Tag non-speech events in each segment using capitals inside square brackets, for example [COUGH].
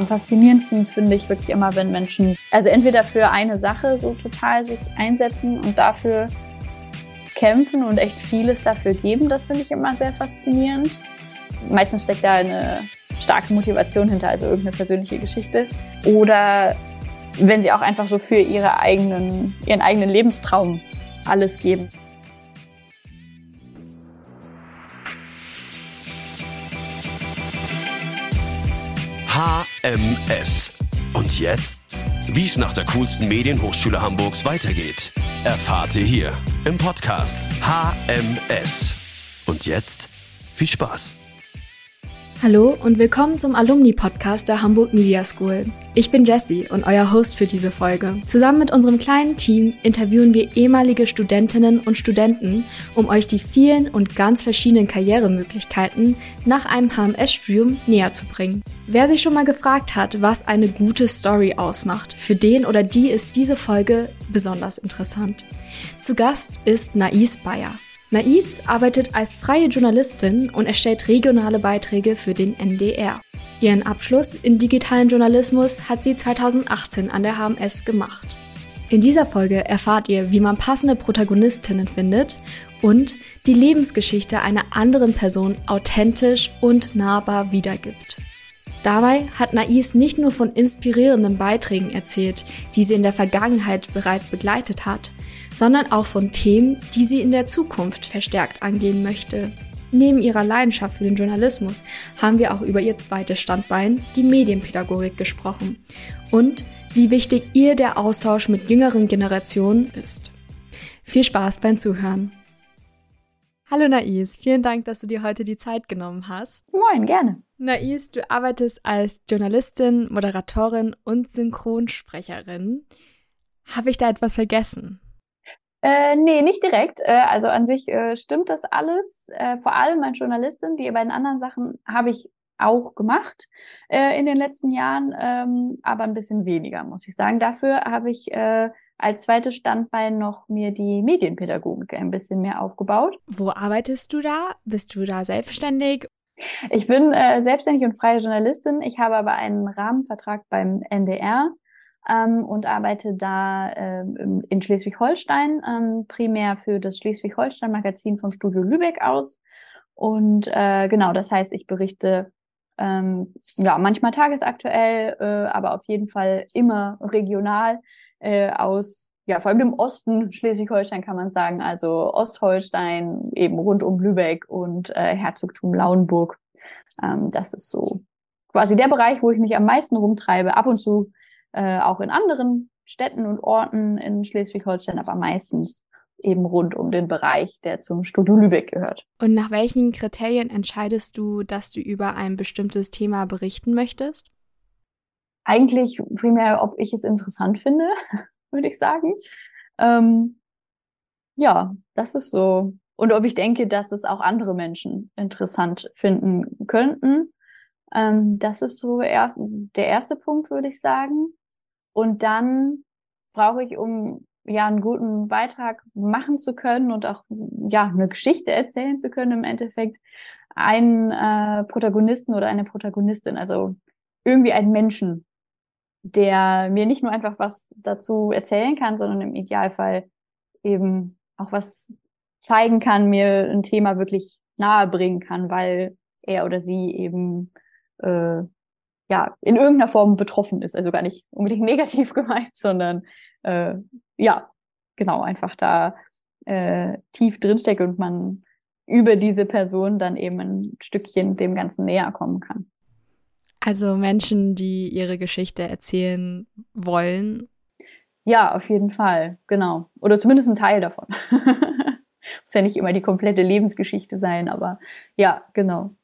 am faszinierendsten finde ich wirklich immer, wenn Menschen, also entweder für eine Sache so total sich einsetzen und dafür kämpfen und echt vieles dafür geben. Das finde ich immer sehr faszinierend. Meistens steckt da eine starke Motivation hinter, also irgendeine persönliche Geschichte. Oder wenn sie auch einfach so für ihre eigenen, ihren eigenen Lebenstraum alles geben. HMS. Und jetzt? Wie es nach der coolsten Medienhochschule Hamburgs weitergeht, erfahrt ihr hier im Podcast HMS. Und jetzt viel Spaß. Hallo und willkommen zum Alumni-Podcast der Hamburg Media School. Ich bin Jessie und euer Host für diese Folge. Zusammen mit unserem kleinen Team interviewen wir ehemalige Studentinnen und Studenten, um euch die vielen und ganz verschiedenen Karrieremöglichkeiten nach einem HMS-Studium näher zu bringen. Wer sich schon mal gefragt hat, was eine gute Story ausmacht, für den oder die ist diese Folge besonders interessant. Zu Gast ist Nais Bayer. Nais arbeitet als freie Journalistin und erstellt regionale Beiträge für den NDR. Ihren Abschluss in digitalen Journalismus hat sie 2018 an der HMS gemacht. In dieser Folge erfahrt ihr, wie man passende Protagonistinnen findet und die Lebensgeschichte einer anderen Person authentisch und nahbar wiedergibt. Dabei hat Nais nicht nur von inspirierenden Beiträgen erzählt, die sie in der Vergangenheit bereits begleitet hat, sondern auch von Themen, die sie in der Zukunft verstärkt angehen möchte. Neben ihrer Leidenschaft für den Journalismus haben wir auch über ihr zweites Standbein, die Medienpädagogik, gesprochen und wie wichtig ihr der Austausch mit jüngeren Generationen ist. Viel Spaß beim Zuhören. Hallo Nais, vielen Dank, dass du dir heute die Zeit genommen hast. Moin, gerne. Nais, du arbeitest als Journalistin, Moderatorin und Synchronsprecherin. Habe ich da etwas vergessen? Äh, nee, nicht direkt. Äh, also an sich äh, stimmt das alles. Äh, vor allem als Journalistin. Die beiden anderen Sachen habe ich auch gemacht äh, in den letzten Jahren, ähm, aber ein bisschen weniger, muss ich sagen. Dafür habe ich äh, als zweites Standbein noch mir die Medienpädagogik ein bisschen mehr aufgebaut. Wo arbeitest du da? Bist du da selbstständig? Ich bin äh, selbstständig und freie Journalistin. Ich habe aber einen Rahmenvertrag beim NDR ähm, und arbeite da äh, in Schleswig-Holstein, ähm, primär für das Schleswig-Holstein-Magazin vom Studio Lübeck aus. Und äh, genau, das heißt, ich berichte ähm, ja manchmal tagesaktuell, äh, aber auf jeden Fall immer regional äh, aus, ja, vor allem dem Osten Schleswig-Holstein kann man sagen, also Ostholstein, eben rund um Lübeck und äh, Herzogtum Lauenburg. Ähm, das ist so quasi der Bereich, wo ich mich am meisten rumtreibe. Ab und zu äh, auch in anderen Städten und Orten in Schleswig-Holstein, aber meistens eben rund um den Bereich, der zum Studio Lübeck gehört. Und nach welchen Kriterien entscheidest du, dass du über ein bestimmtes Thema berichten möchtest? Eigentlich primär, ob ich es interessant finde, [LAUGHS] würde ich sagen. Ähm, ja, das ist so. Und ob ich denke, dass es auch andere Menschen interessant finden könnten. Ähm, das ist so erst, der erste Punkt, würde ich sagen. Und dann brauche ich, um ja einen guten Beitrag machen zu können und auch ja eine Geschichte erzählen zu können im Endeffekt einen äh, Protagonisten oder eine Protagonistin, also irgendwie einen Menschen, der mir nicht nur einfach was dazu erzählen kann, sondern im Idealfall eben auch was zeigen kann, mir ein Thema wirklich nahe bringen kann, weil er oder sie eben äh, ja, in irgendeiner Form betroffen ist. Also gar nicht unbedingt [LAUGHS] negativ gemeint, sondern äh, ja, genau, einfach da äh, tief drinsteckt und man über diese Person dann eben ein Stückchen dem Ganzen näher kommen kann. Also Menschen, die ihre Geschichte erzählen wollen. Ja, auf jeden Fall, genau. Oder zumindest ein Teil davon. [LAUGHS] Muss ja nicht immer die komplette Lebensgeschichte sein, aber ja, genau.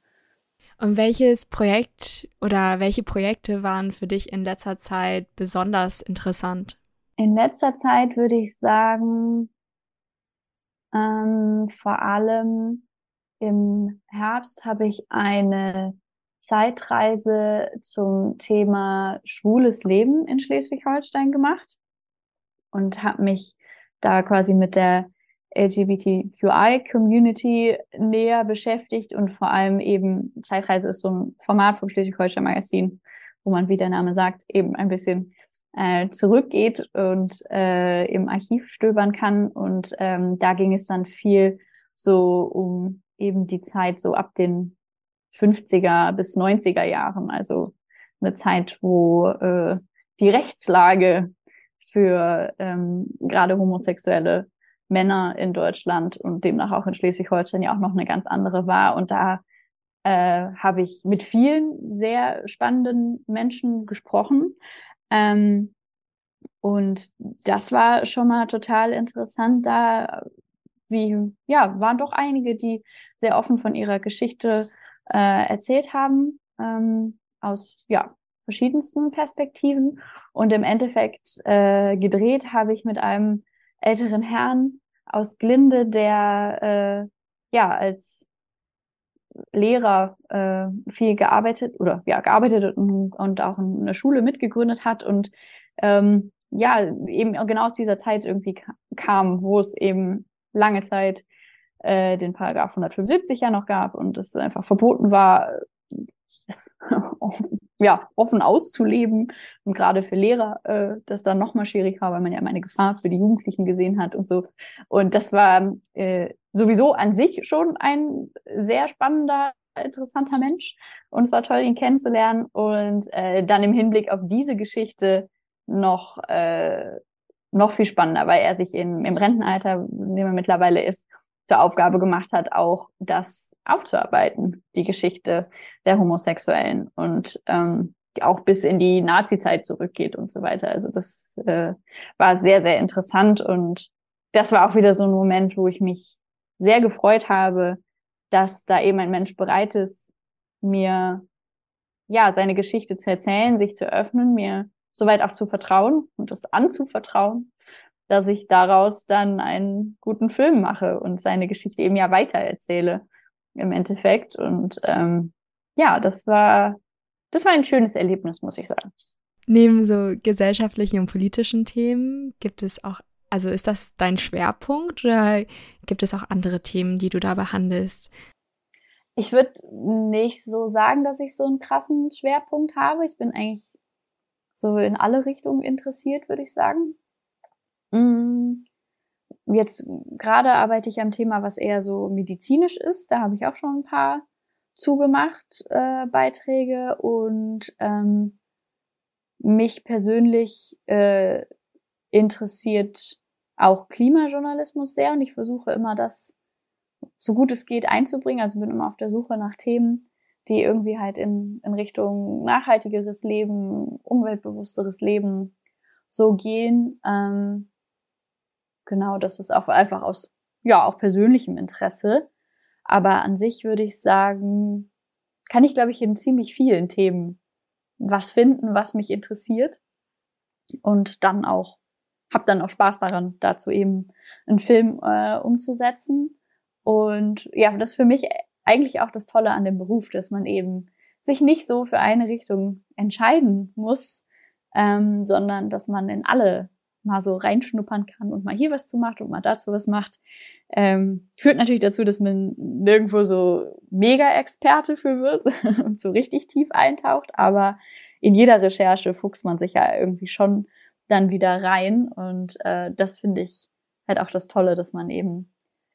Und welches Projekt oder welche Projekte waren für dich in letzter Zeit besonders interessant? In letzter Zeit würde ich sagen, ähm, vor allem im Herbst habe ich eine Zeitreise zum Thema schwules Leben in Schleswig-Holstein gemacht und habe mich da quasi mit der LGBTQI-Community näher beschäftigt und vor allem eben Zeitreise ist so ein Format vom Schleswig-Holstein Magazin, wo man, wie der Name sagt, eben ein bisschen äh, zurückgeht und äh, im Archiv stöbern kann. Und ähm, da ging es dann viel so um eben die Zeit so ab den 50er bis 90er Jahren, also eine Zeit, wo äh, die Rechtslage für ähm, gerade homosexuelle Männer in Deutschland und demnach auch in Schleswig-Holstein ja auch noch eine ganz andere war. Und da äh, habe ich mit vielen sehr spannenden Menschen gesprochen. Ähm, und das war schon mal total interessant, da wie, ja, waren doch einige, die sehr offen von ihrer Geschichte äh, erzählt haben, ähm, aus, ja, verschiedensten Perspektiven. Und im Endeffekt äh, gedreht habe ich mit einem älteren Herrn aus Glinde, der äh, ja als Lehrer äh, viel gearbeitet oder ja gearbeitet und, und auch eine Schule mitgegründet hat und ähm, ja eben genau aus dieser Zeit irgendwie kam, wo es eben lange Zeit äh, den Paragraph 175 ja noch gab und es einfach verboten war, das [LAUGHS] ja, offen auszuleben und gerade für Lehrer äh, das dann nochmal schwierig war, weil man ja immer eine Gefahr für die Jugendlichen gesehen hat und so. Und das war äh, sowieso an sich schon ein sehr spannender, interessanter Mensch und es war toll, ihn kennenzulernen und äh, dann im Hinblick auf diese Geschichte noch äh, noch viel spannender, weil er sich in, im Rentenalter, in dem er mittlerweile ist, zur Aufgabe gemacht hat, auch das aufzuarbeiten, die Geschichte der Homosexuellen und ähm, auch bis in die Nazi-Zeit zurückgeht und so weiter. Also das äh, war sehr, sehr interessant und das war auch wieder so ein Moment, wo ich mich sehr gefreut habe, dass da eben ein Mensch bereit ist, mir ja seine Geschichte zu erzählen, sich zu öffnen, mir soweit auch zu vertrauen und das anzuvertrauen dass ich daraus dann einen guten Film mache und seine Geschichte eben ja weitererzähle im Endeffekt. Und ähm, ja, das war, das war ein schönes Erlebnis, muss ich sagen. Neben so gesellschaftlichen und politischen Themen gibt es auch, also ist das dein Schwerpunkt oder gibt es auch andere Themen, die du da behandelst? Ich würde nicht so sagen, dass ich so einen krassen Schwerpunkt habe. Ich bin eigentlich so in alle Richtungen interessiert, würde ich sagen. Mm, jetzt gerade arbeite ich am Thema, was eher so medizinisch ist. Da habe ich auch schon ein paar zugemacht, äh, Beiträge. Und ähm, mich persönlich äh, interessiert auch Klimajournalismus sehr und ich versuche immer das so gut es geht einzubringen. Also bin immer auf der Suche nach Themen, die irgendwie halt in, in Richtung nachhaltigeres Leben, umweltbewussteres Leben so gehen. Ähm, Genau, das ist auch einfach aus, ja, auch persönlichem Interesse. Aber an sich würde ich sagen, kann ich, glaube ich, in ziemlich vielen Themen was finden, was mich interessiert. Und dann auch, habe dann auch Spaß daran, dazu eben einen Film äh, umzusetzen. Und ja, das ist für mich eigentlich auch das Tolle an dem Beruf, dass man eben sich nicht so für eine Richtung entscheiden muss, ähm, sondern dass man in alle mal so reinschnuppern kann und mal hier was zu macht und mal dazu was macht. Ähm, führt natürlich dazu, dass man nirgendwo so Mega-Experte für wird [LAUGHS] und so richtig tief eintaucht, aber in jeder Recherche fuchst man sich ja irgendwie schon dann wieder rein und äh, das finde ich halt auch das Tolle, dass man eben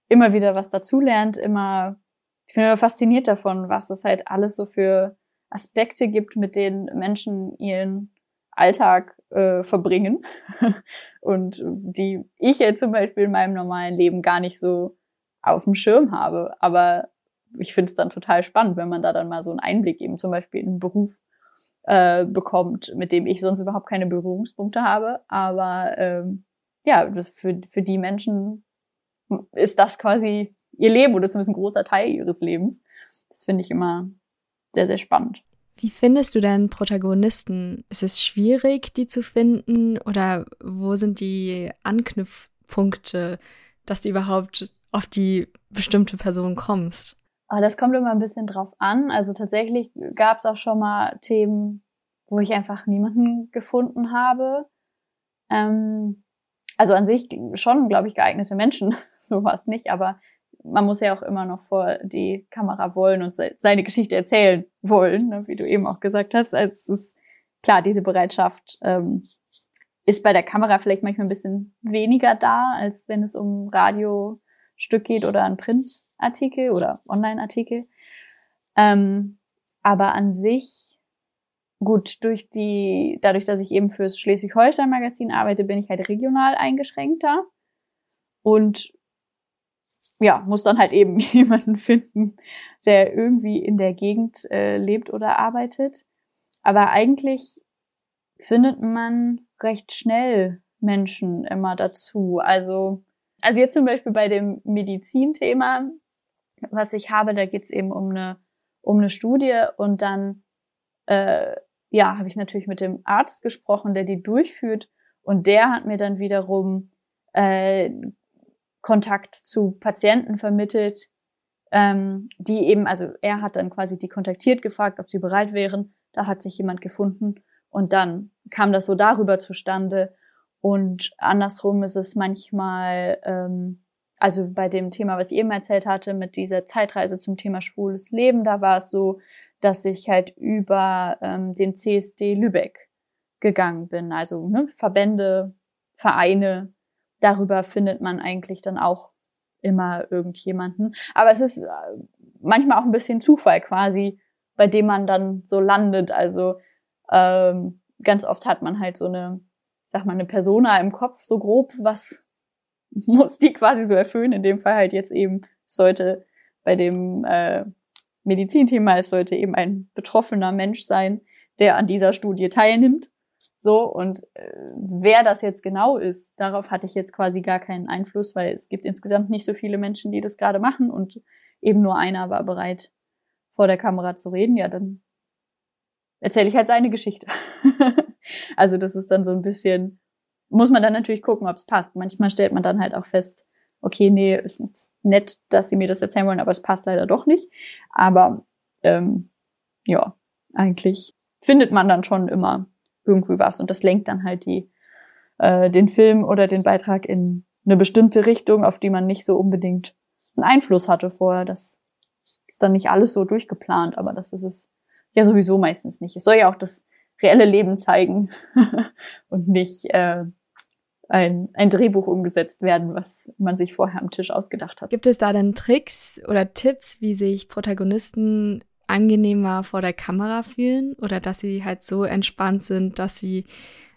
immer wieder was dazulernt, immer, ich bin immer fasziniert davon, was es halt alles so für Aspekte gibt, mit denen Menschen ihren Alltag äh, verbringen [LAUGHS] und die ich jetzt zum Beispiel in meinem normalen Leben gar nicht so auf dem Schirm habe. Aber ich finde es dann total spannend, wenn man da dann mal so einen Einblick eben zum Beispiel in einen Beruf äh, bekommt, mit dem ich sonst überhaupt keine Berührungspunkte habe. Aber ähm, ja, für, für die Menschen ist das quasi ihr Leben oder zumindest ein großer Teil ihres Lebens. Das finde ich immer sehr, sehr spannend. Wie findest du denn Protagonisten? Ist es schwierig, die zu finden oder wo sind die Anknüpfpunkte, dass du überhaupt auf die bestimmte Person kommst? Oh, das kommt immer ein bisschen drauf an. Also tatsächlich gab es auch schon mal Themen, wo ich einfach niemanden gefunden habe. Ähm, also an sich schon, glaube ich, geeignete Menschen, [LAUGHS] so war es nicht, aber man muss ja auch immer noch vor die Kamera wollen und seine Geschichte erzählen wollen, ne, wie du eben auch gesagt hast. Also es ist klar, diese Bereitschaft ähm, ist bei der Kamera vielleicht manchmal ein bisschen weniger da, als wenn es um Radiostück geht oder ein Printartikel oder Online-Artikel. Ähm, aber an sich, gut, durch die, dadurch, dass ich eben fürs Schleswig-Holstein-Magazin arbeite, bin ich halt regional eingeschränkter. Und ja, muss dann halt eben [LAUGHS] jemanden finden, der irgendwie in der Gegend äh, lebt oder arbeitet. Aber eigentlich findet man recht schnell Menschen immer dazu. Also, also jetzt zum Beispiel bei dem Medizinthema, was ich habe, da geht's eben um eine, um eine Studie und dann äh, ja, habe ich natürlich mit dem Arzt gesprochen, der die durchführt und der hat mir dann wiederum äh, Kontakt zu Patienten vermittelt, ähm, die eben, also er hat dann quasi die kontaktiert, gefragt, ob sie bereit wären. Da hat sich jemand gefunden und dann kam das so darüber zustande. Und andersrum ist es manchmal, ähm, also bei dem Thema, was ich eben erzählt hatte, mit dieser Zeitreise zum Thema schwules Leben, da war es so, dass ich halt über ähm, den CSD Lübeck gegangen bin. Also ne, Verbände, Vereine, darüber findet man eigentlich dann auch immer irgendjemanden. Aber es ist äh, manchmal auch ein bisschen Zufall quasi, bei dem man dann so landet. Also ähm, ganz oft hat man halt so eine, sag mal, eine Persona im Kopf, so grob, was [LAUGHS] muss die quasi so erfüllen. In dem Fall halt jetzt eben sollte bei dem äh, Medizinthema, es sollte eben ein betroffener Mensch sein, der an dieser Studie teilnimmt. So, und äh, wer das jetzt genau ist, darauf hatte ich jetzt quasi gar keinen Einfluss, weil es gibt insgesamt nicht so viele Menschen, die das gerade machen und eben nur einer war bereit, vor der Kamera zu reden. Ja, dann erzähle ich halt seine Geschichte. [LAUGHS] also das ist dann so ein bisschen, muss man dann natürlich gucken, ob es passt. Manchmal stellt man dann halt auch fest, okay, nee, ist nett, dass sie mir das erzählen wollen, aber es passt leider doch nicht. Aber ähm, ja, eigentlich findet man dann schon immer irgendwie was. Und das lenkt dann halt die, äh, den Film oder den Beitrag in eine bestimmte Richtung, auf die man nicht so unbedingt einen Einfluss hatte vorher. Das ist dann nicht alles so durchgeplant, aber das ist es ja sowieso meistens nicht. Es soll ja auch das reelle Leben zeigen [LAUGHS] und nicht äh, ein, ein Drehbuch umgesetzt werden, was man sich vorher am Tisch ausgedacht hat. Gibt es da denn Tricks oder Tipps, wie sich Protagonisten angenehmer vor der Kamera fühlen oder dass sie halt so entspannt sind, dass sie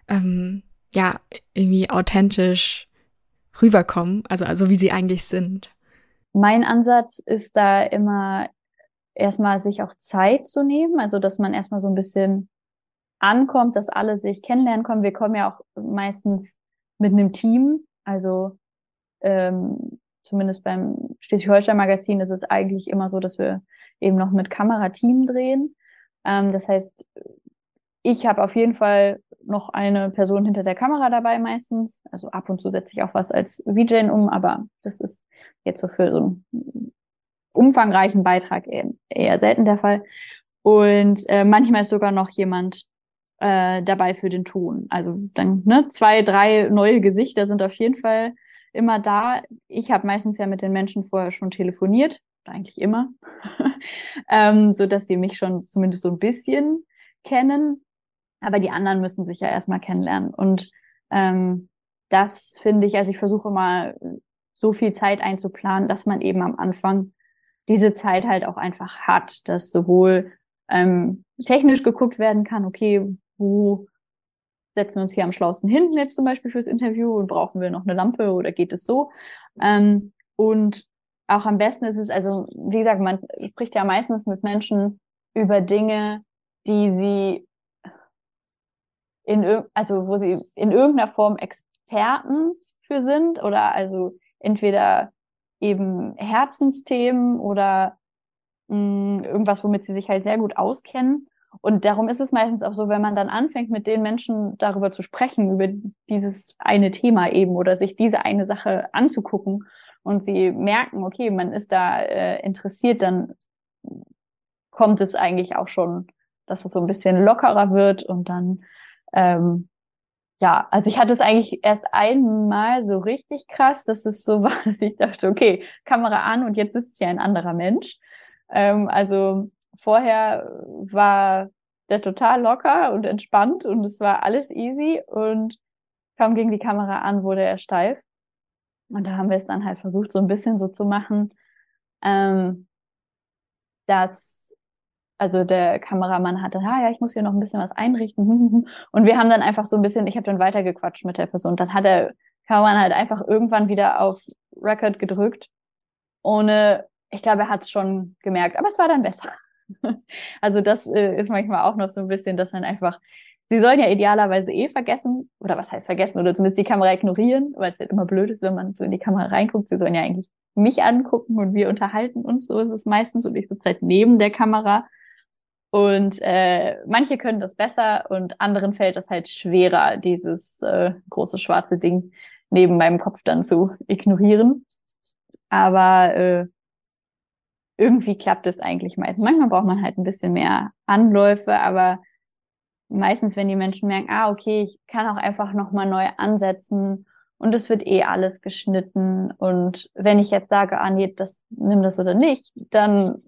ähm, ja irgendwie authentisch rüberkommen, also also wie sie eigentlich sind. Mein Ansatz ist da immer erstmal sich auch Zeit zu nehmen, also dass man erstmal so ein bisschen ankommt, dass alle sich kennenlernen kommen. Wir kommen ja auch meistens mit einem Team, also ähm, zumindest beim Schleswig-Holstein-Magazin ist es eigentlich immer so, dass wir eben noch mit Kamerateam drehen. Ähm, das heißt, ich habe auf jeden Fall noch eine Person hinter der Kamera dabei meistens. Also ab und zu setze ich auch was als VJ um, aber das ist jetzt so für so einen umfangreichen Beitrag eher, eher selten der Fall. Und äh, manchmal ist sogar noch jemand äh, dabei für den Ton. Also dann ne, zwei, drei neue Gesichter sind auf jeden Fall immer da. Ich habe meistens ja mit den Menschen vorher schon telefoniert, eigentlich immer, [LAUGHS] ähm, so dass sie mich schon zumindest so ein bisschen kennen. Aber die anderen müssen sich ja erstmal kennenlernen. Und ähm, das finde ich, also ich versuche mal so viel Zeit einzuplanen, dass man eben am Anfang diese Zeit halt auch einfach hat, dass sowohl ähm, technisch geguckt werden kann, okay, wo setzen wir uns hier am schlausten hin jetzt zum Beispiel fürs Interview und brauchen wir noch eine Lampe oder geht es so? Ähm, und auch am besten ist es, also wie gesagt, man spricht ja meistens mit Menschen über Dinge, die sie in also wo sie in irgendeiner Form Experten für sind oder also entweder eben Herzensthemen oder mh, mm, irgendwas, womit sie sich halt sehr gut auskennen. Und darum ist es meistens auch so, wenn man dann anfängt, mit den Menschen darüber zu sprechen, über dieses eine Thema eben oder sich diese eine Sache anzugucken und sie merken, okay, man ist da äh, interessiert, dann kommt es eigentlich auch schon, dass es so ein bisschen lockerer wird und dann, ähm, ja, also ich hatte es eigentlich erst einmal so richtig krass, dass es so [LAUGHS] war, dass ich dachte, okay, Kamera an und jetzt sitzt hier ein anderer Mensch. Ähm, also vorher war der total locker und entspannt und es war alles easy und kaum ging die Kamera an, wurde er steif. Und da haben wir es dann halt versucht, so ein bisschen so zu machen, ähm, dass also der Kameramann hatte, ah ja, ich muss hier noch ein bisschen was einrichten. [LAUGHS] Und wir haben dann einfach so ein bisschen, ich habe dann weitergequatscht mit der Person. Dann hat der Kameramann halt einfach irgendwann wieder auf Record gedrückt, ohne, ich glaube, er hat es schon gemerkt, aber es war dann besser. [LAUGHS] also das äh, ist manchmal auch noch so ein bisschen, dass man einfach, sie sollen ja idealerweise eh vergessen, oder was heißt vergessen, oder zumindest die Kamera ignorieren, weil es halt immer blöd ist, wenn man so in die Kamera reinguckt. Sie sollen ja eigentlich mich angucken und wir unterhalten uns, so ist es meistens und ich sitze halt neben der Kamera. Und äh, manche können das besser und anderen fällt es halt schwerer, dieses äh, große schwarze Ding neben meinem Kopf dann zu ignorieren. Aber äh, irgendwie klappt es eigentlich meistens. Manchmal braucht man halt ein bisschen mehr Anläufe, aber meistens, wenn die Menschen merken, ah, okay, ich kann auch einfach nochmal neu ansetzen und es wird eh alles geschnitten und wenn ich jetzt sage, ah, nee, das, nimm das oder nicht, dann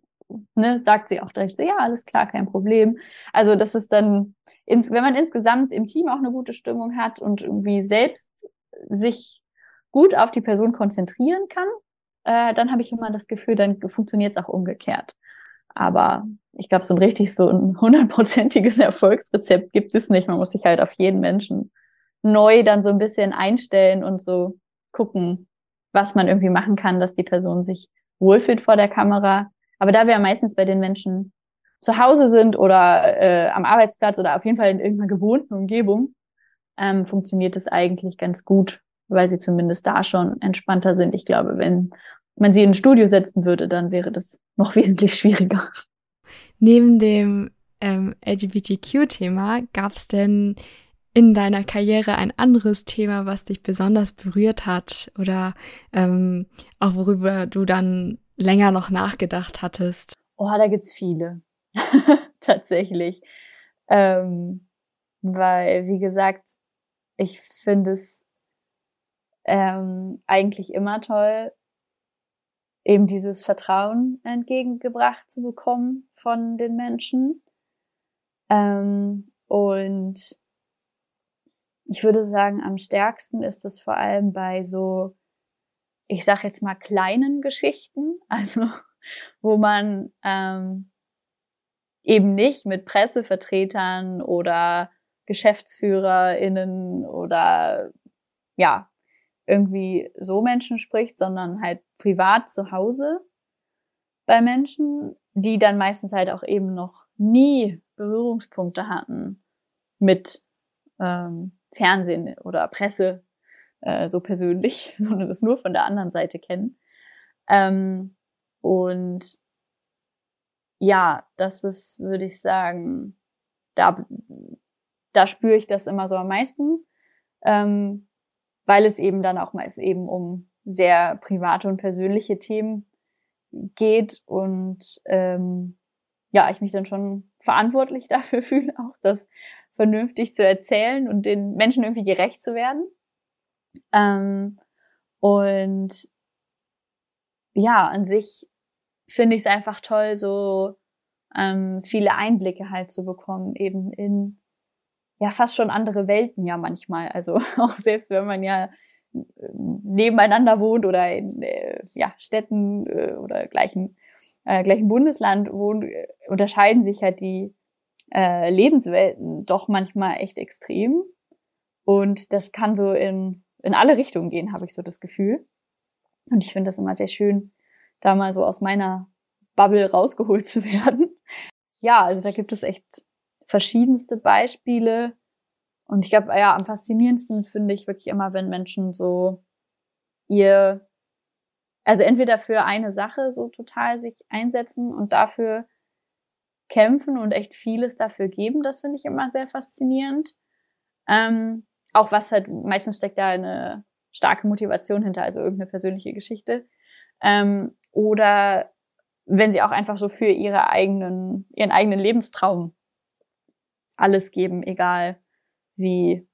ne, sagt sie auch direkt so, ja, alles klar, kein Problem. Also das ist dann, wenn man insgesamt im Team auch eine gute Stimmung hat und irgendwie selbst sich gut auf die Person konzentrieren kann, äh, dann habe ich immer das Gefühl, dann funktioniert es auch umgekehrt. Aber ich glaube, so ein richtig so ein hundertprozentiges [LAUGHS] Erfolgsrezept gibt es nicht. Man muss sich halt auf jeden Menschen neu dann so ein bisschen einstellen und so gucken, was man irgendwie machen kann, dass die Person sich wohlfühlt vor der Kamera. Aber da wir ja meistens bei den Menschen zu Hause sind oder äh, am Arbeitsplatz oder auf jeden Fall in irgendeiner gewohnten Umgebung, ähm, funktioniert es eigentlich ganz gut, weil sie zumindest da schon entspannter sind. Ich glaube, wenn man sie in ein Studio setzen würde, dann wäre das noch [LAUGHS] wesentlich schwieriger. Neben dem ähm, LGBTQ-Thema gab es denn in deiner Karriere ein anderes Thema, was dich besonders berührt hat oder ähm, auch worüber du dann länger noch nachgedacht hattest? Oh, da gibt's viele. [LAUGHS] Tatsächlich. Ähm, weil, wie gesagt, ich finde es ähm, eigentlich immer toll, eben dieses Vertrauen entgegengebracht zu bekommen von den Menschen. Ähm, und ich würde sagen, am stärksten ist es vor allem bei so, ich sag jetzt mal kleinen Geschichten, [LAUGHS] also wo man ähm, eben nicht mit Pressevertretern oder GeschäftsführerInnen oder ja, irgendwie so Menschen spricht, sondern halt privat zu Hause bei Menschen, die dann meistens halt auch eben noch nie Berührungspunkte hatten mit ähm, Fernsehen oder Presse äh, so persönlich, [LAUGHS] sondern das nur von der anderen Seite kennen. Ähm, und ja, das ist, würde ich sagen, da, da spüre ich das immer so am meisten. Ähm, weil es eben dann auch meist eben um sehr private und persönliche Themen geht und ähm, ja, ich mich dann schon verantwortlich [LAUGHS] dafür fühle, auch das vernünftig zu erzählen und den Menschen irgendwie gerecht zu werden. Ähm, und ja, an sich finde ich es einfach toll, so ähm, viele Einblicke halt zu bekommen, eben in ja fast schon andere Welten ja manchmal. Also [LAUGHS] auch selbst wenn man ja äh, nebeneinander wohnt oder in äh, ja, Städten äh, oder gleichen, äh, gleichen Bundesland wohnt, äh, unterscheiden sich halt die äh, Lebenswelten doch manchmal echt extrem. Und das kann so in, in alle Richtungen gehen, habe ich so das Gefühl. Und ich finde das immer sehr schön, da mal so aus meiner Bubble rausgeholt zu [LAUGHS] werden. Ja, also da gibt es echt verschiedenste Beispiele. Und ich glaube, ja, am faszinierendsten finde ich wirklich immer, wenn Menschen so ihr, also entweder für eine Sache so total sich einsetzen und dafür kämpfen und echt vieles dafür geben. Das finde ich immer sehr faszinierend. Ähm, auch was halt, meistens steckt da eine starke Motivation hinter, also irgendeine persönliche Geschichte. Ähm, oder wenn sie auch einfach so für ihre eigenen, ihren eigenen Lebenstraum alles geben, egal wie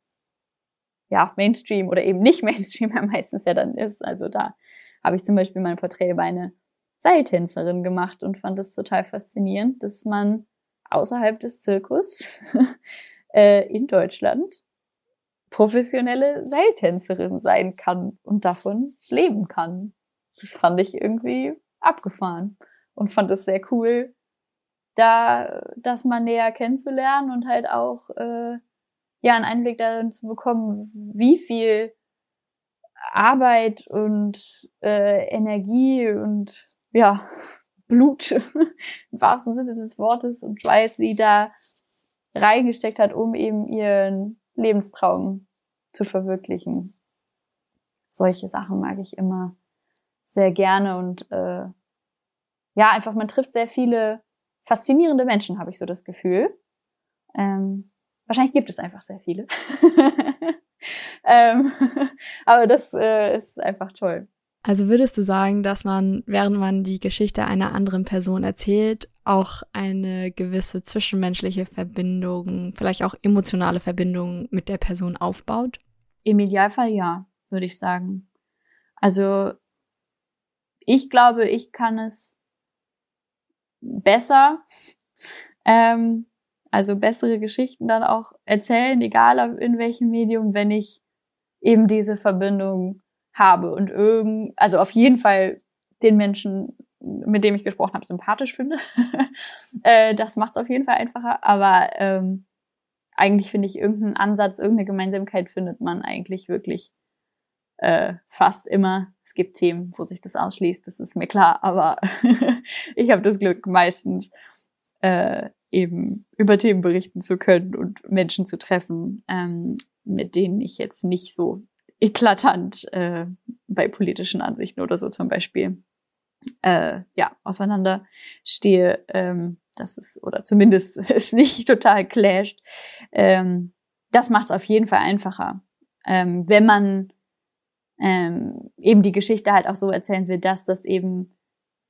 ja, Mainstream oder eben nicht [LAUGHS] Mainstream ja meistens ja dann ist. Also da habe ich zum Beispiel mein Porträt über eine Seiltänzerin gemacht und fand es total faszinierend, dass man außerhalb des Zirkus [LAUGHS] äh, in Deutschland professionelle Seiltänzerin sein kann und davon leben kann. Das fand ich irgendwie abgefahren und fand es sehr cool, da das mal näher kennenzulernen und halt auch äh, ja einen Einblick darin zu bekommen, wie viel Arbeit und äh, Energie und ja [LAUGHS] Blut im wahrsten Sinne des Wortes und Schweiß sie da reingesteckt hat, um eben ihren Lebenstraum zu verwirklichen. Solche Sachen mag ich immer sehr gerne und äh, ja, einfach man trifft sehr viele faszinierende Menschen, habe ich so das Gefühl. Ähm, wahrscheinlich gibt es einfach sehr viele. [LAUGHS] ähm, [LAUGHS] aber das äh, ist einfach toll. Also würdest du sagen, dass man, während man die Geschichte einer anderen Person erzählt, auch eine gewisse zwischenmenschliche Verbindung, vielleicht auch emotionale Verbindung mit der Person aufbaut? Im Idealfall ja, würde ich sagen. Also ich glaube, ich kann es besser, ähm, also bessere Geschichten dann auch erzählen, egal in welchem Medium, wenn ich eben diese Verbindung habe und irgend, also auf jeden Fall den Menschen, mit dem ich gesprochen habe, sympathisch finde. [LAUGHS] äh, das macht es auf jeden Fall einfacher. Aber ähm, eigentlich finde ich irgendeinen Ansatz, irgendeine Gemeinsamkeit findet man eigentlich wirklich äh, fast immer. Es gibt Themen, wo sich das ausschließt, das ist mir klar, aber [LAUGHS] ich habe das Glück, meistens äh, eben über Themen berichten zu können und Menschen zu treffen, ähm, mit denen ich jetzt nicht so eklatant äh, bei politischen Ansichten oder so zum Beispiel äh, ja auseinanderstehe. Ähm, das ist oder zumindest [LAUGHS] es nicht total clasht. Ähm, das macht es auf jeden Fall einfacher, ähm, wenn man ähm, eben die Geschichte halt auch so erzählen will, dass das eben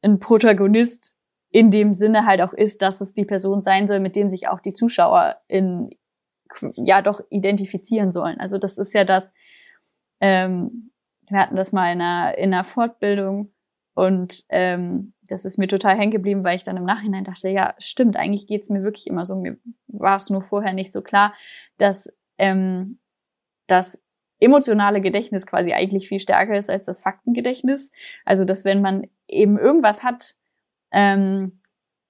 ein Protagonist in dem Sinne halt auch ist, dass es die Person sein soll, mit dem sich auch die Zuschauer in ja doch identifizieren sollen. Also das ist ja das, ähm, wir hatten das mal in einer, in einer Fortbildung und ähm, das ist mir total hängen geblieben, weil ich dann im Nachhinein dachte, ja, stimmt, eigentlich geht's mir wirklich immer so. Mir war es nur vorher nicht so klar, dass ähm, das emotionale Gedächtnis quasi eigentlich viel stärker ist als das Faktengedächtnis. Also, dass wenn man eben irgendwas hat ähm,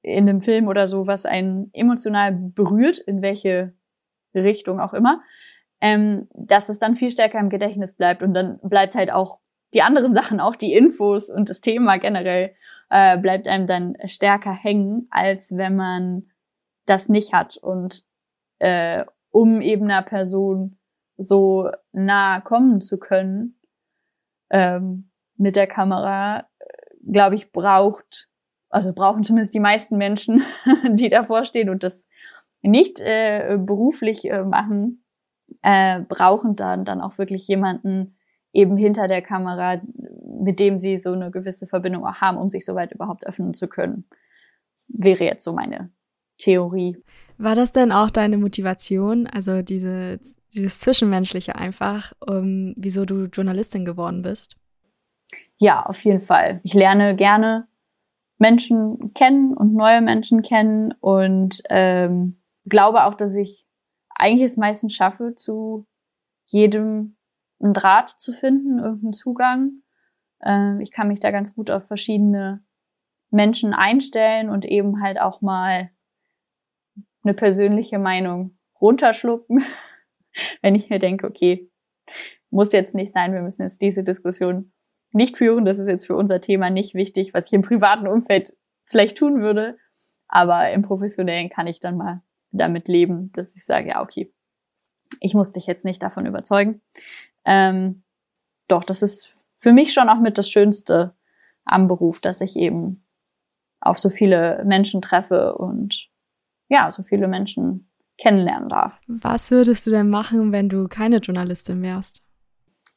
in einem Film oder so, was einen emotional berührt, in welche Richtung auch immer, ähm, dass es dann viel stärker im Gedächtnis bleibt und dann bleibt halt auch die anderen [LAUGHS] Sachen, auch die Infos und das Thema generell äh, bleibt einem dann stärker hängen, als wenn man das nicht hat und äh, um eben einer Person so nah kommen zu können ähm, mit der Kamera, glaube ich, braucht, also brauchen zumindest die meisten Menschen, [LAUGHS] die davor stehen und das nicht äh, beruflich äh, machen, äh, brauchen dann, dann auch wirklich jemanden eben hinter der Kamera, mit dem sie so eine gewisse Verbindung auch haben, um sich soweit überhaupt öffnen zu können. Wäre jetzt so meine Theorie. War das denn auch deine Motivation, also diese, dieses Zwischenmenschliche einfach, um, wieso du Journalistin geworden bist? Ja, auf jeden Fall. Ich lerne gerne Menschen kennen und neue Menschen kennen und ähm, glaube auch, dass ich eigentlich es meistens schaffe, zu jedem einen Draht zu finden, irgendeinen Zugang. Ähm, ich kann mich da ganz gut auf verschiedene Menschen einstellen und eben halt auch mal eine persönliche Meinung runterschlucken, [LAUGHS] wenn ich mir denke, okay, muss jetzt nicht sein, wir müssen jetzt diese Diskussion nicht führen, das ist jetzt für unser Thema nicht wichtig, was ich im privaten Umfeld vielleicht tun würde, aber im professionellen kann ich dann mal damit leben, dass ich sage, ja, okay, ich muss dich jetzt nicht davon überzeugen. Ähm, doch, das ist für mich schon auch mit das Schönste am Beruf, dass ich eben auf so viele Menschen treffe und ja, so viele Menschen kennenlernen darf. Was würdest du denn machen, wenn du keine Journalistin wärst?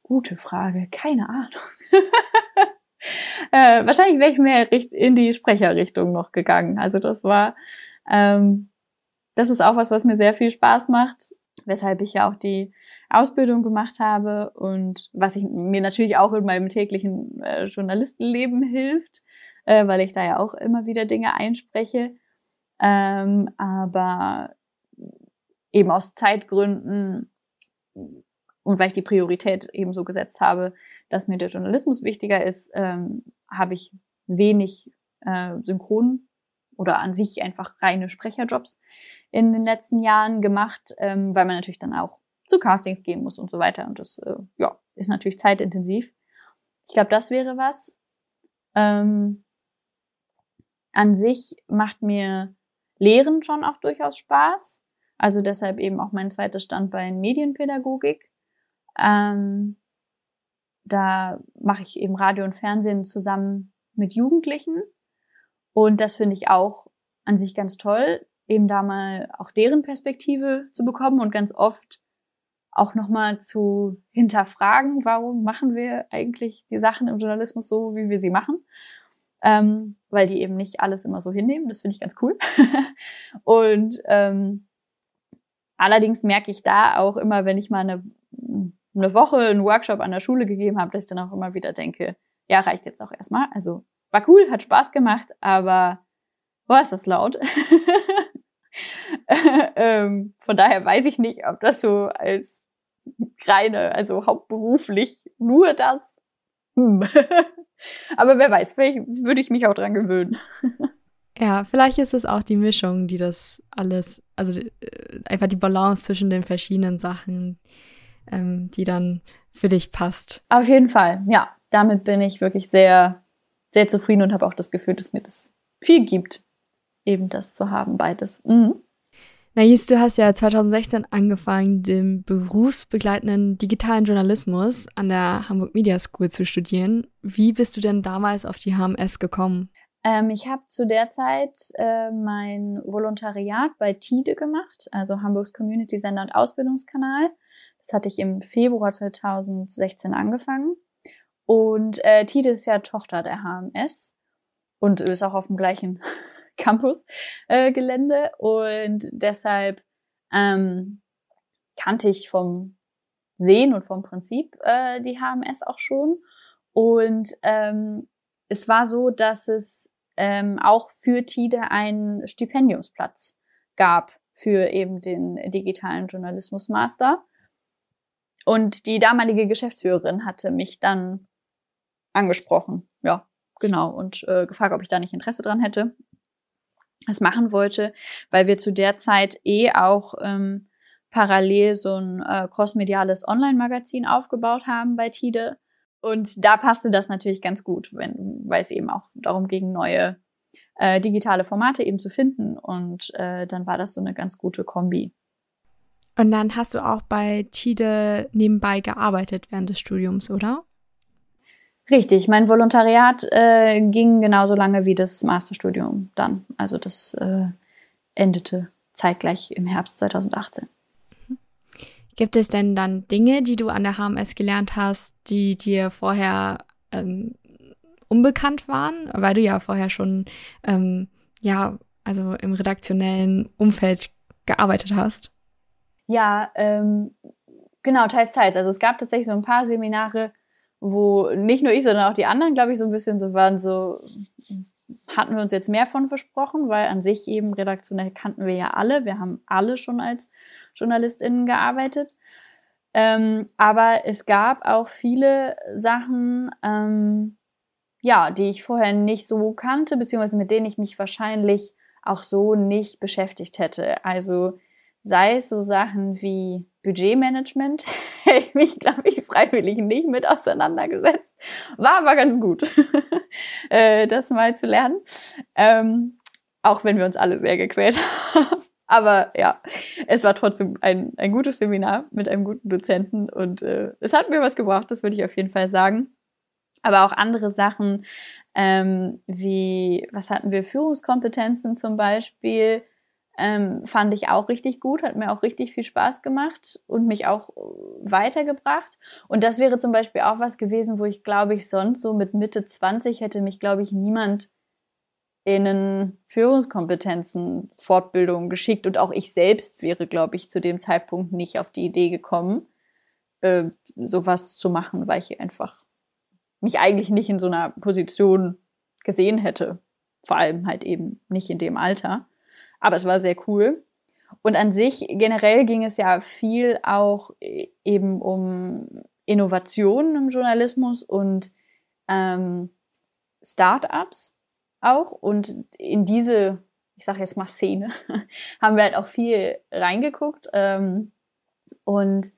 Gute Frage, keine Ahnung. [LAUGHS] äh, wahrscheinlich wäre ich mehr in die Sprecherrichtung noch gegangen. Also das war ähm, das ist auch was, was mir sehr viel Spaß macht, weshalb ich ja auch die Ausbildung gemacht habe und was ich, mir natürlich auch in meinem täglichen äh, Journalistenleben hilft, äh, weil ich da ja auch immer wieder Dinge einspreche. Ähm, aber eben aus Zeitgründen und weil ich die Priorität eben so gesetzt habe, dass mir der Journalismus wichtiger ist, ähm, habe ich wenig äh, Synchron oder an sich einfach reine Sprecherjobs in den letzten Jahren gemacht, ähm, weil man natürlich dann auch zu Castings gehen muss und so weiter. Und das äh, ja, ist natürlich zeitintensiv. Ich glaube, das wäre was. Ähm, an sich macht mir Lehren schon auch durchaus Spaß. Also deshalb eben auch mein zweites Standbein Medienpädagogik. Ähm, da mache ich eben Radio und Fernsehen zusammen mit Jugendlichen. Und das finde ich auch an sich ganz toll, eben da mal auch deren Perspektive zu bekommen und ganz oft auch nochmal zu hinterfragen, warum machen wir eigentlich die Sachen im Journalismus so, wie wir sie machen. Ähm, weil die eben nicht alles immer so hinnehmen. Das finde ich ganz cool. [LAUGHS] und ähm, allerdings merke ich da auch immer, wenn ich mal eine, eine Woche einen Workshop an der Schule gegeben habe, dass ich dann auch immer wieder denke, ja, reicht jetzt auch erstmal. Also war cool, hat Spaß gemacht, aber boah, ist das laut. [LAUGHS] ähm, von daher weiß ich nicht, ob das so als reine, also hauptberuflich nur das. Hm. [LAUGHS] Aber wer weiß, vielleicht würde ich mich auch dran gewöhnen. Ja, vielleicht ist es auch die Mischung, die das alles, also äh, einfach die Balance zwischen den verschiedenen Sachen, ähm, die dann für dich passt. Auf jeden Fall, ja. Damit bin ich wirklich sehr, sehr zufrieden und habe auch das Gefühl, dass mir das viel gibt, eben das zu haben, beides. Mhm. Nais, du hast ja 2016 angefangen, den berufsbegleitenden digitalen Journalismus an der Hamburg Media School zu studieren. Wie bist du denn damals auf die HMS gekommen? Ähm, ich habe zu der Zeit äh, mein Volontariat bei TIDE gemacht, also Hamburgs Community Sender und Ausbildungskanal. Das hatte ich im Februar 2016 angefangen. Und äh, TIDE ist ja Tochter der HMS und ist auch auf dem gleichen [LAUGHS] Campus-Gelände äh, und deshalb ähm, kannte ich vom Sehen und vom Prinzip äh, die HMS auch schon. Und ähm, es war so, dass es ähm, auch für TIDE einen Stipendiumsplatz gab für eben den digitalen Journalismus Master. Und die damalige Geschäftsführerin hatte mich dann angesprochen, ja, genau, und äh, gefragt, ob ich da nicht Interesse dran hätte das machen wollte, weil wir zu der Zeit eh auch ähm, parallel so ein äh, crossmediales Online-Magazin aufgebaut haben bei Tide. Und da passte das natürlich ganz gut, wenn, weil es eben auch darum ging, neue äh, digitale Formate eben zu finden. Und äh, dann war das so eine ganz gute Kombi. Und dann hast du auch bei Tide nebenbei gearbeitet während des Studiums, oder? Richtig, mein Volontariat äh, ging genauso lange wie das Masterstudium dann. Also das äh, endete zeitgleich im Herbst 2018. Mhm. Gibt es denn dann Dinge, die du an der HMS gelernt hast, die dir vorher ähm, unbekannt waren, weil du ja vorher schon ähm, ja also im redaktionellen Umfeld gearbeitet hast? Ja, ähm, genau, teils, teils. Also es gab tatsächlich so ein paar Seminare, wo nicht nur ich, sondern auch die anderen, glaube ich, so ein bisschen so waren, so hatten wir uns jetzt mehr von versprochen, weil an sich eben redaktionell kannten wir ja alle. Wir haben alle schon als JournalistInnen gearbeitet. Ähm, aber es gab auch viele Sachen, ähm, ja, die ich vorher nicht so kannte, beziehungsweise mit denen ich mich wahrscheinlich auch so nicht beschäftigt hätte. Also sei es so Sachen wie Budgetmanagement, [LAUGHS] hätte ich mich, glaube ich, freiwillig nicht mit auseinandergesetzt. War aber ganz gut, [LAUGHS] äh, das mal zu lernen. Ähm, auch wenn wir uns alle sehr gequält [LAUGHS] haben. Aber ja, es war trotzdem ein, ein gutes Seminar mit einem guten Dozenten und äh, es hat mir was gebracht, das würde ich auf jeden Fall sagen. Aber auch andere Sachen, ähm, wie, was hatten wir, Führungskompetenzen zum Beispiel, ähm, fand ich auch richtig gut, hat mir auch richtig viel Spaß gemacht und mich auch weitergebracht. Und das wäre zum Beispiel auch was gewesen, wo ich glaube ich sonst so mit Mitte 20 hätte mich glaube ich niemand in Führungskompetenzen Fortbildung geschickt und auch ich selbst wäre glaube ich zu dem Zeitpunkt nicht auf die Idee gekommen, äh, sowas zu machen, weil ich einfach mich eigentlich nicht in so einer Position gesehen hätte. Vor allem halt eben nicht in dem Alter. Aber es war sehr cool. Und an sich generell ging es ja viel auch e, eben um Innovationen im Journalismus und ähm, Startups auch. Und in diese, ich sage jetzt mal Szene, [LAUGHS] haben wir halt auch viel reingeguckt. Ähm, und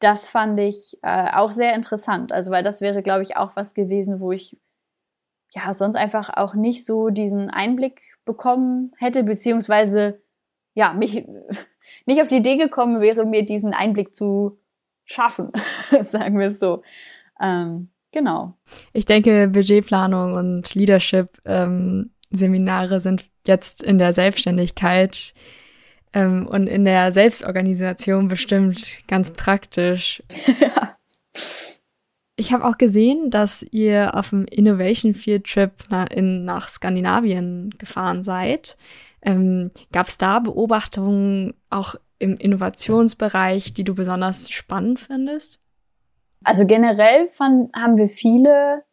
das fand ich äh, auch sehr interessant. Also, weil das wäre, glaube ich, auch was gewesen, wo ich ja sonst einfach auch nicht so diesen Einblick bekommen hätte, beziehungsweise ja, mich [LAUGHS] nicht auf die Idee gekommen wäre, mir diesen Einblick zu schaffen, [LAUGHS] sagen wir es so. Ähm, genau. Ich denke, Budgetplanung und Leadership ähm, Seminare sind jetzt in der Selbstständigkeit ähm, und in der Selbstorganisation bestimmt ganz praktisch. [LAUGHS] ja. Ich habe auch gesehen, dass ihr auf dem Innovation Field Trip nach, in, nach Skandinavien gefahren seid. Ähm, Gab es da Beobachtungen auch im Innovationsbereich, die du besonders spannend findest? Also generell fand, haben wir viele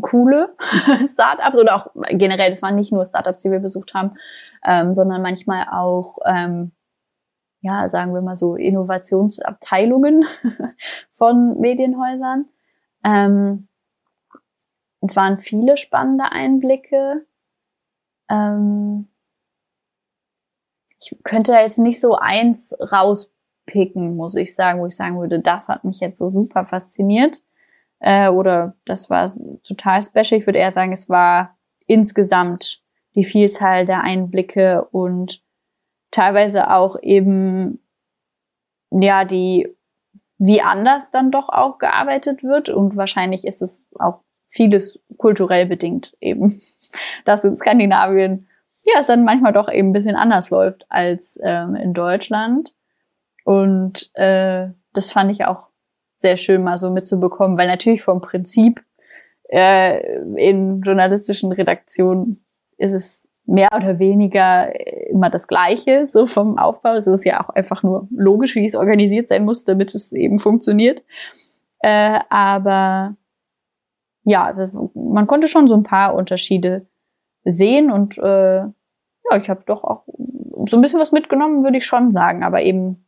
coole [LAUGHS] Startups oder auch generell, das waren nicht nur Startups, die wir besucht haben, ähm, sondern manchmal auch, ähm, ja, sagen wir mal so Innovationsabteilungen [LAUGHS] von Medienhäusern. Ähm, es waren viele spannende Einblicke. Ähm, ich könnte jetzt nicht so eins rauspicken, muss ich sagen, wo ich sagen würde, das hat mich jetzt so super fasziniert. Äh, oder das war total special. Ich würde eher sagen, es war insgesamt die Vielzahl der Einblicke und teilweise auch eben, ja, die, wie anders dann doch auch gearbeitet wird. Und wahrscheinlich ist es auch vieles kulturell bedingt eben, [LAUGHS] dass in Skandinavien ja, es dann manchmal doch eben ein bisschen anders läuft als ähm, in Deutschland. Und äh, das fand ich auch sehr schön mal so mitzubekommen, weil natürlich vom Prinzip äh, in journalistischen Redaktionen ist es mehr oder weniger immer das Gleiche, so vom Aufbau. Es ist ja auch einfach nur logisch, wie es organisiert sein muss, damit es eben funktioniert. Äh, aber ja, das, man konnte schon so ein paar Unterschiede sehen und äh, ja, ich habe doch auch so ein bisschen was mitgenommen, würde ich schon sagen, aber eben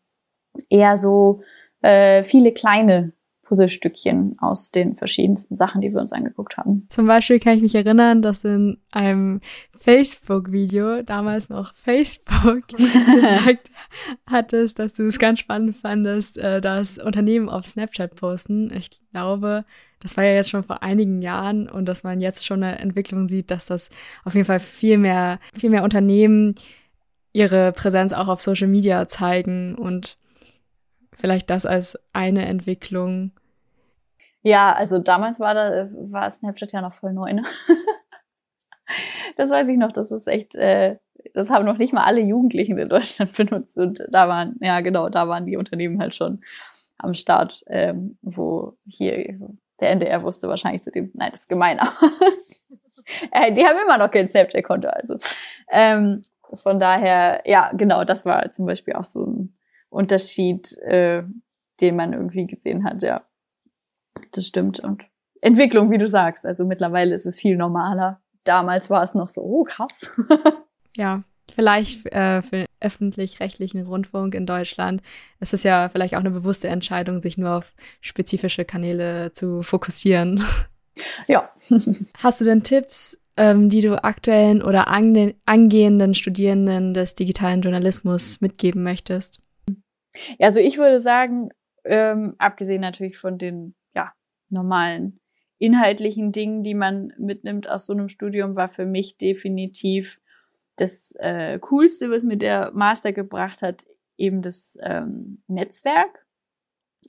eher so äh, viele kleine Puzzlestückchen aus den verschiedensten Sachen, die wir uns angeguckt haben. Zum Beispiel kann ich mich erinnern, dass in einem Facebook-Video, damals noch Facebook, [LAUGHS] gesagt hattest, dass du es ganz spannend fandest, äh, das Unternehmen auf Snapchat posten. Ich glaube, das war ja jetzt schon vor einigen Jahren und dass man jetzt schon eine Entwicklung sieht, dass das auf jeden Fall viel mehr, viel mehr Unternehmen ihre Präsenz auch auf Social Media zeigen und vielleicht das als eine Entwicklung. Ja, also damals war da war Snapchat ja noch voll neu. Ne? [LAUGHS] das weiß ich noch. Das ist echt, äh, das haben noch nicht mal alle Jugendlichen in Deutschland [LAUGHS] benutzt und da waren, ja genau, da waren die Unternehmen halt schon am Start, ähm, wo hier der NDR wusste wahrscheinlich zu dem, nein, das ist gemeiner. [LAUGHS] äh, die haben immer noch kein Snapchat-Konto, also. Ähm, von daher, ja, genau, das war zum Beispiel auch so ein Unterschied, äh, den man irgendwie gesehen hat, ja. Das stimmt. Und Entwicklung, wie du sagst. Also mittlerweile ist es viel normaler. Damals war es noch so, oh krass. [LAUGHS] ja, vielleicht äh, für öffentlich-rechtlichen Rundfunk in Deutschland ist es ja vielleicht auch eine bewusste Entscheidung, sich nur auf spezifische Kanäle zu fokussieren. [LAUGHS] Ja. [LAUGHS] Hast du denn Tipps, ähm, die du aktuellen oder angehenden Studierenden des digitalen Journalismus mitgeben möchtest? Ja, also ich würde sagen, ähm, abgesehen natürlich von den ja, normalen inhaltlichen Dingen, die man mitnimmt aus so einem Studium, war für mich definitiv das äh, Coolste, was mir der Master gebracht hat, eben das ähm, Netzwerk.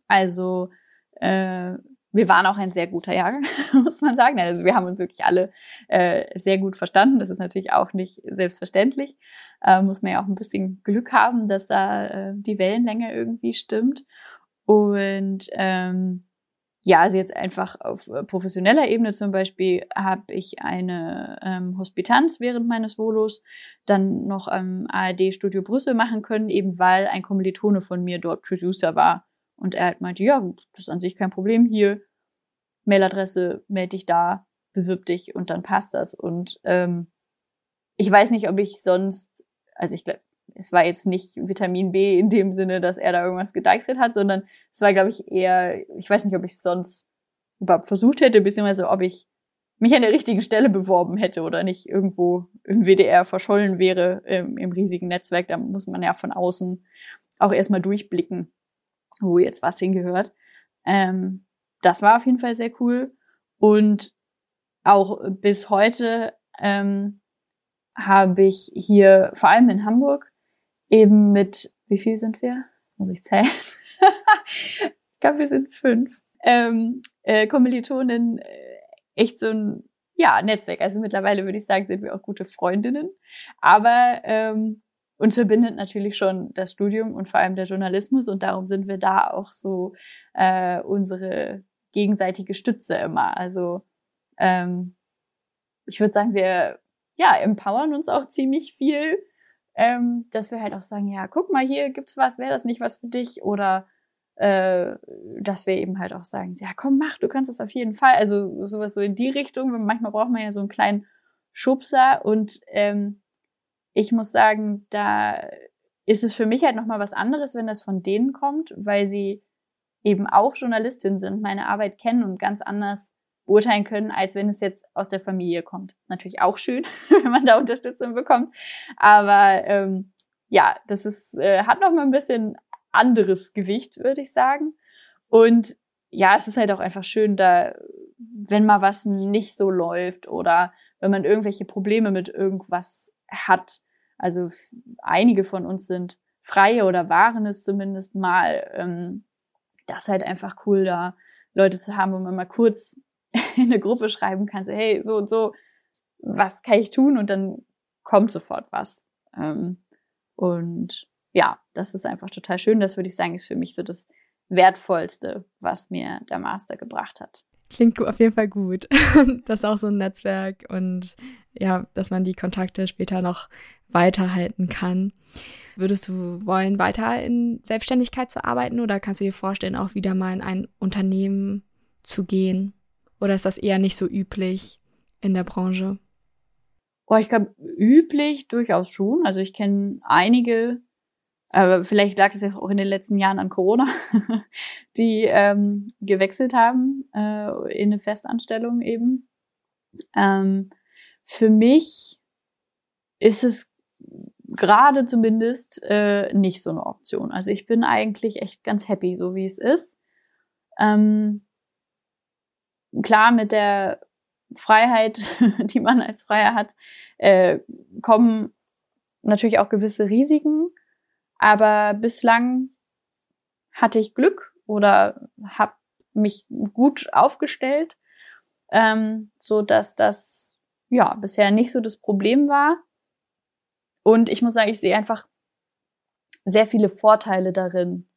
Also äh, wir waren auch ein sehr guter Jahrgang, [LAUGHS] muss man sagen. Also wir haben uns wirklich alle äh, sehr gut verstanden. Das ist natürlich auch nicht selbstverständlich. Äh, muss man ja auch ein bisschen Glück haben, dass da äh, die Wellenlänge irgendwie stimmt. Und ähm, ja, also jetzt einfach auf professioneller Ebene zum Beispiel habe ich eine ähm, Hospitanz während meines Volos dann noch am ARD Studio Brüssel machen können, eben weil ein Kommilitone von mir dort Producer war. Und er halt meinte, ja, das ist an sich kein Problem hier. Mailadresse, melde dich da, bewirb dich und dann passt das. Und ähm, ich weiß nicht, ob ich sonst, also ich glaube, es war jetzt nicht Vitamin B in dem Sinne, dass er da irgendwas gedeichselt hat, sondern es war, glaube ich, eher, ich weiß nicht, ob ich sonst überhaupt versucht hätte, beziehungsweise ob ich mich an der richtigen Stelle beworben hätte oder nicht irgendwo im WDR verschollen wäre im, im riesigen Netzwerk. Da muss man ja von außen auch erstmal durchblicken, wo jetzt was hingehört. Ähm, das war auf jeden Fall sehr cool. Und auch bis heute ähm, habe ich hier, vor allem in Hamburg, eben mit, wie viel sind wir? Das muss ich zählen. [LAUGHS] ich glaube, wir sind fünf. Ähm, äh, Kommilitonen äh, echt so ein ja, Netzwerk. Also mittlerweile würde ich sagen, sind wir auch gute Freundinnen. Aber ähm, uns verbindet natürlich schon das Studium und vor allem der Journalismus und darum sind wir da auch so äh, unsere gegenseitige Stütze immer. Also ähm, ich würde sagen, wir ja empowern uns auch ziemlich viel, ähm, dass wir halt auch sagen, ja, guck mal, hier gibt's was, wäre das nicht was für dich? Oder äh, dass wir eben halt auch sagen, ja, komm, mach, du kannst es auf jeden Fall. Also sowas so in die Richtung. Manchmal braucht man ja so einen kleinen Schubser und ähm, ich muss sagen, da ist es für mich halt nochmal was anderes, wenn das von denen kommt, weil sie eben auch Journalistin sind, meine Arbeit kennen und ganz anders beurteilen können, als wenn es jetzt aus der Familie kommt. Natürlich auch schön, [LAUGHS] wenn man da Unterstützung bekommt. Aber ähm, ja, das ist, äh, hat noch mal ein bisschen anderes Gewicht, würde ich sagen. Und ja, es ist halt auch einfach schön, da, wenn mal was nicht so läuft oder wenn man irgendwelche Probleme mit irgendwas hat. Also einige von uns sind freie oder waren es zumindest mal. Ähm, das ist halt einfach cool, da Leute zu haben, wo man mal kurz [LAUGHS] in eine Gruppe schreiben kann, so, hey, so und so, was kann ich tun? Und dann kommt sofort was. Ähm, und ja, das ist einfach total schön. Das würde ich sagen, ist für mich so das Wertvollste, was mir der Master gebracht hat. Klingt auf jeden Fall gut. [LAUGHS] das ist auch so ein Netzwerk und ja, dass man die Kontakte später noch weiterhalten kann. Würdest du wollen, weiter in Selbstständigkeit zu arbeiten oder kannst du dir vorstellen, auch wieder mal in ein Unternehmen zu gehen? Oder ist das eher nicht so üblich in der Branche? Oh, ich glaube, üblich durchaus schon. Also ich kenne einige, aber vielleicht lag es ja auch in den letzten Jahren an Corona, [LAUGHS] die ähm, gewechselt haben äh, in eine Festanstellung eben. Ähm, für mich ist es gerade zumindest äh, nicht so eine Option. Also ich bin eigentlich echt ganz happy, so wie es ist. Ähm, klar, mit der Freiheit, [LAUGHS] die man als Freier hat, äh, kommen natürlich auch gewisse Risiken. Aber bislang hatte ich Glück oder habe mich gut aufgestellt, ähm, so dass das ja bisher nicht so das Problem war. Und ich muss sagen, ich sehe einfach sehr viele Vorteile darin,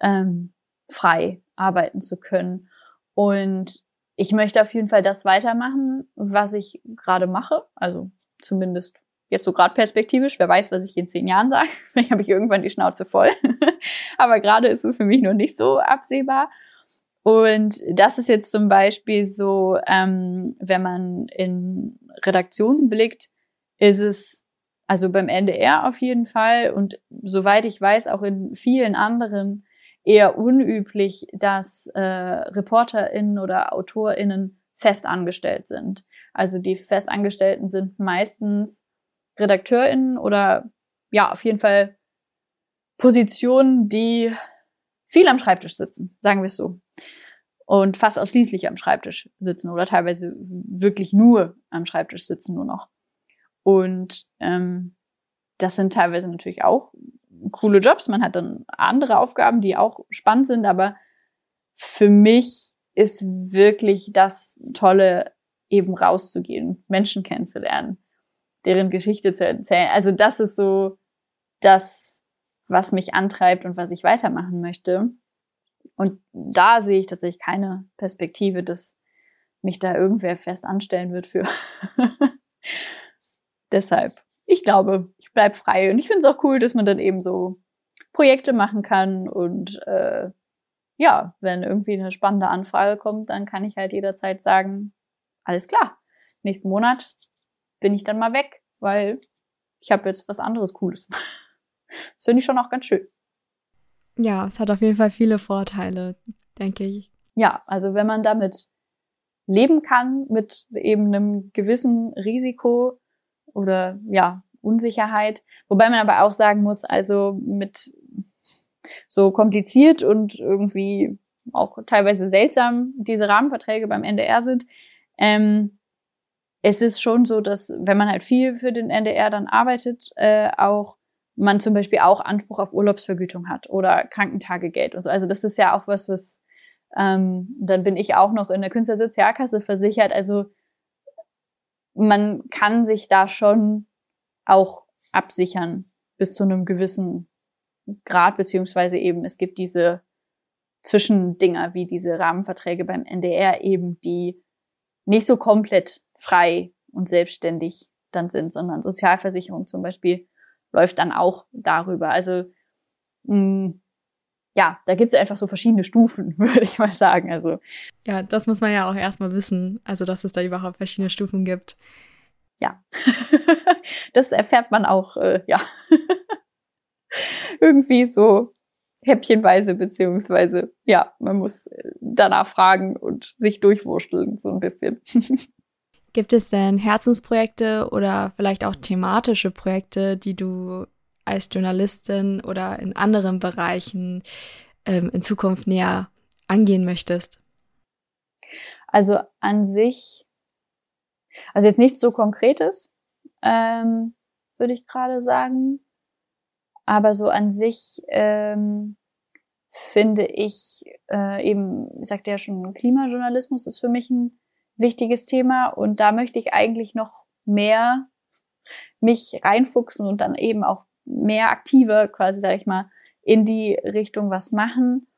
ähm, frei arbeiten zu können. Und ich möchte auf jeden Fall das weitermachen, was ich gerade mache. Also zumindest jetzt so gerade perspektivisch, wer weiß, was ich in zehn Jahren sage. [LAUGHS] Vielleicht habe ich irgendwann die Schnauze voll. [LAUGHS] Aber gerade ist es für mich noch nicht so absehbar. Und das ist jetzt zum Beispiel so, ähm, wenn man in Redaktionen blickt, ist es also beim NDR auf jeden Fall und soweit ich weiß auch in vielen anderen eher unüblich, dass äh, ReporterInnen oder AutorInnen festangestellt sind. Also die Festangestellten sind meistens RedakteurInnen oder ja, auf jeden Fall Positionen, die viel am Schreibtisch sitzen, sagen wir es so. Und fast ausschließlich am Schreibtisch sitzen oder teilweise wirklich nur am Schreibtisch sitzen nur noch. Und ähm, das sind teilweise natürlich auch coole Jobs. Man hat dann andere Aufgaben, die auch spannend sind, aber für mich ist wirklich das Tolle, eben rauszugehen, Menschen kennenzulernen, deren Geschichte zu erzählen. Also das ist so das, was mich antreibt und was ich weitermachen möchte. Und da sehe ich tatsächlich keine Perspektive, dass mich da irgendwer fest anstellen wird für. [LAUGHS] Deshalb, ich glaube, ich bleib frei. Und ich finde es auch cool, dass man dann eben so Projekte machen kann. Und äh, ja, wenn irgendwie eine spannende Anfrage kommt, dann kann ich halt jederzeit sagen, alles klar, nächsten Monat bin ich dann mal weg weil ich habe jetzt was anderes Cooles. [LAUGHS] Das finde ich schon auch ganz schön. Ja, es hat auf jeden Fall viele Vorteile, denke ich. Ja, also wenn man damit leben kann, mit eben einem gewissen Risiko oder ja, Unsicherheit. Wobei man aber auch sagen muss, also mit so kompliziert und irgendwie auch teilweise seltsam diese Rahmenverträge beim NDR sind. Ähm, es ist schon so, dass wenn man halt viel für den NDR dann arbeitet, äh, auch man zum Beispiel auch Anspruch auf Urlaubsvergütung hat oder Krankentagegeld und so. Also das ist ja auch was, was ähm, dann bin ich auch noch in der Künstlersozialkasse versichert. Also man kann sich da schon auch absichern bis zu einem gewissen Grad, beziehungsweise eben es gibt diese Zwischendinger wie diese Rahmenverträge beim NDR eben, die nicht so komplett frei und selbstständig dann sind, sondern Sozialversicherung zum Beispiel läuft dann auch darüber. Also mh, mm, ja, da gibt es einfach so verschiedene Stufen, [LAUGHS] würde ich mal sagen. Also ja, das muss man ja auch erstmal wissen, also dass es da überhaupt verschiedene Stufen gibt. Ja, [LAUGHS] das erfährt man auch, äh, ja, [LAUGHS] irgendwie so häppchenweise, beziehungsweise, ja, man muss äh, danach fragen und sich durchwursteln, so ein bisschen. [LAUGHS] Gibt es denn Herzensprojekte oder vielleicht auch thematische Projekte, die du als Journalistin oder in anderen Bereichen ähm, in Zukunft näher angehen möchtest? Also an sich, also jetzt nichts so Konkretes, ähm, würde ich gerade sagen. Aber so an sich ähm, finde ich äh, eben, ich sagte ja schon, Klimajournalismus ist für mich ein wichtiges Thema und da möchte ich eigentlich noch mehr mich reinfuchsen und dann eben auch mehr aktiver quasi, sage ich mal, in die Richtung was machen.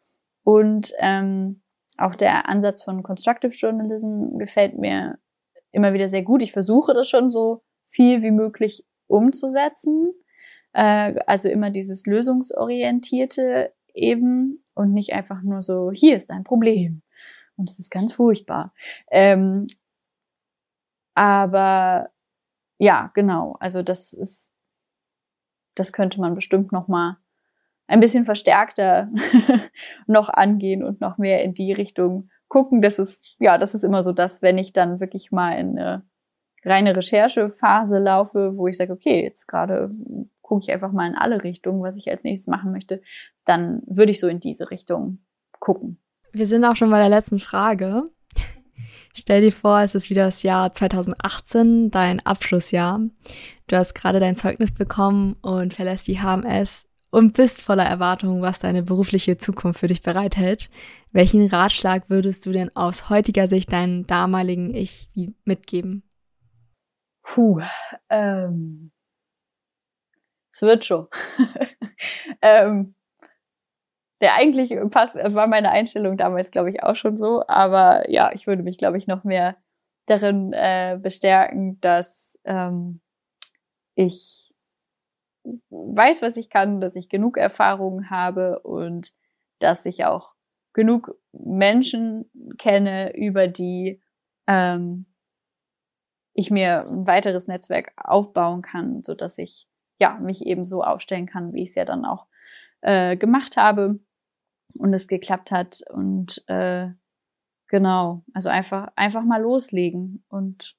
Und ähm, auch der Ansatz von Constructive Journalism gefällt mir immer wieder sehr gut. Ich versuche das schon so viel wie möglich umzusetzen. Äh, also immer dieses lösungsorientierte eben und nicht einfach nur so, hier ist ein Problem. Und es ist ganz furchtbar. Ähm, aber ja, genau. Also das ist das könnte man bestimmt noch mal ein bisschen verstärkter [LAUGHS] noch angehen und noch mehr in die Richtung gucken. Das ist, ja, das ist immer so das, wenn ich dann wirklich mal in eine reine Recherchephase laufe, wo ich sage, okay, jetzt gerade gucke ich einfach mal in alle Richtungen, was ich als nächstes machen möchte, dann würde ich so in diese Richtung gucken. Wir sind auch schon bei der letzten Frage. Stell dir vor, es ist wieder das Jahr 2018, dein Abschlussjahr. Du hast gerade dein Zeugnis bekommen und verlässt die HMS und bist voller Erwartungen, was deine berufliche Zukunft für dich bereithält. Welchen Ratschlag würdest du denn aus heutiger Sicht deinem damaligen Ich mitgeben? Puh, ähm, es wird schon. [LAUGHS] ähm, der eigentlich passt, war meine Einstellung damals, glaube ich, auch schon so. Aber ja, ich würde mich, glaube ich, noch mehr darin äh, bestärken, dass ähm, ich weiß, was ich kann, dass ich genug Erfahrung habe und dass ich auch genug Menschen kenne, über die ähm, ich mir ein weiteres Netzwerk aufbauen kann, so dass ich ja mich eben so aufstellen kann, wie ich es ja dann auch äh, gemacht habe und es geklappt hat und äh, genau, also einfach einfach mal loslegen und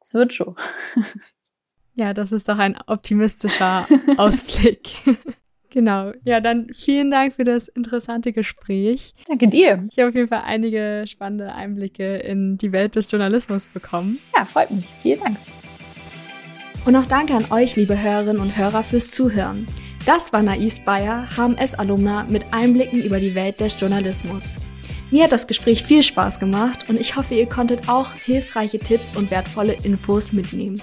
es wird schon. [LAUGHS] ja, das ist doch ein optimistischer [LAUGHS] Ausblick. [LAUGHS] Genau. Ja, dann vielen Dank für das interessante Gespräch. Danke dir. Ich habe auf jeden Fall einige spannende Einblicke in die Welt des Journalismus bekommen. Ja, freut mich. Vielen Dank. Und auch danke an euch, liebe Hörerinnen und Hörer, fürs Zuhören. Das war Nais Bayer, HMS-Alumna mit Einblicken über die Welt des Journalismus. Mir hat das Gespräch viel Spaß gemacht und ich hoffe, ihr konntet auch hilfreiche Tipps und wertvolle Infos mitnehmen.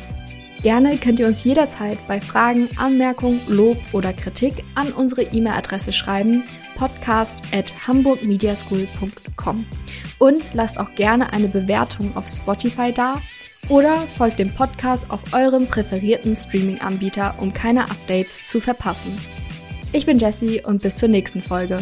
Gerne könnt ihr uns jederzeit bei Fragen, Anmerkungen, Lob oder Kritik an unsere E-Mail-Adresse schreiben podcast at hamburgmediaschool.com und lasst auch gerne eine Bewertung auf Spotify da oder folgt dem Podcast auf eurem präferierten Streaming-Anbieter, um keine Updates zu verpassen. Ich bin Jessie und bis zur nächsten Folge.